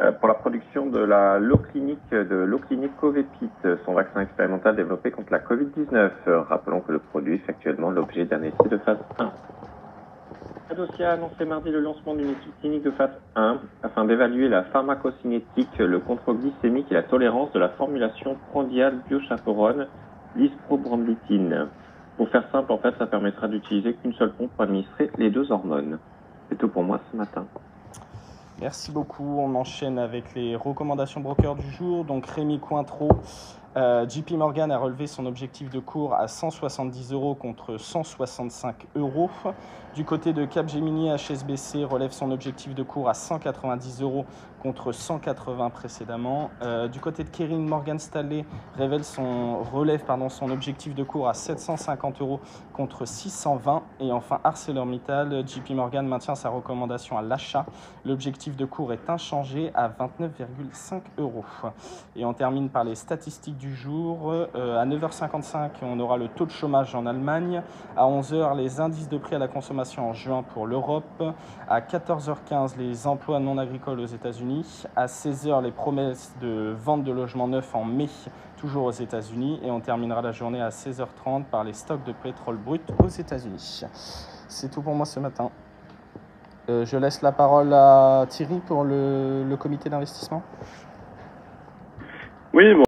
Euh, pour la production de la l'eau clinique de l'eau clinique Covepit, son vaccin expérimental développé contre la Covid-19. Rappelons que le produit fait actuellement l'objet d'un essai de phase 1. Adocia a annoncé mardi le lancement d'une étude clinique de phase 1 afin d'évaluer la pharmacocinétique, le contrôle glycémique et la tolérance de la formulation prandial biochaperone l'isprobranditine. Pour faire simple, en fait, ça permettra d'utiliser qu'une seule pompe pour administrer les deux hormones. C'est tout pour moi ce matin. Merci beaucoup. On enchaîne avec les recommandations broker du jour. Donc Rémi Cointreau, euh, JP Morgan a relevé son objectif de cours à 170 euros contre 165 euros. Du côté de Capgemini, HSBC relève son objectif de cours à 190 euros contre 180 précédemment. Euh, du côté de Kering, Morgan Stanley révèle son, relève son objectif de cours à 750 euros contre 620. Et enfin, ArcelorMittal, JP Morgan maintient sa recommandation à l'achat. L'objectif de cours est inchangé à 29,5 euros. Et on termine par les statistiques du jour. Euh, à 9h55, on aura le taux de chômage en Allemagne. À 11h, les indices de prix à la consommation en juin pour l'Europe. À 14h15, les emplois non agricoles aux États-Unis. À 16h, les promesses de vente de logements neufs en mai, toujours aux États-Unis. Et on terminera la journée à 16h30 par les stocks de pétrole brut aux États-Unis. C'est tout pour moi ce matin. Euh, je laisse la parole à Thierry pour le, le comité d'investissement. Oui, bon.